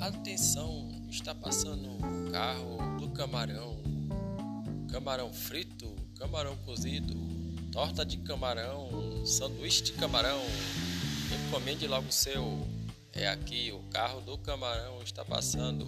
Atenção! Está passando o carro do camarão. Camarão frito, camarão cozido, torta de camarão, sanduíche de camarão. Encomende logo o seu. É aqui, o carro do camarão está passando.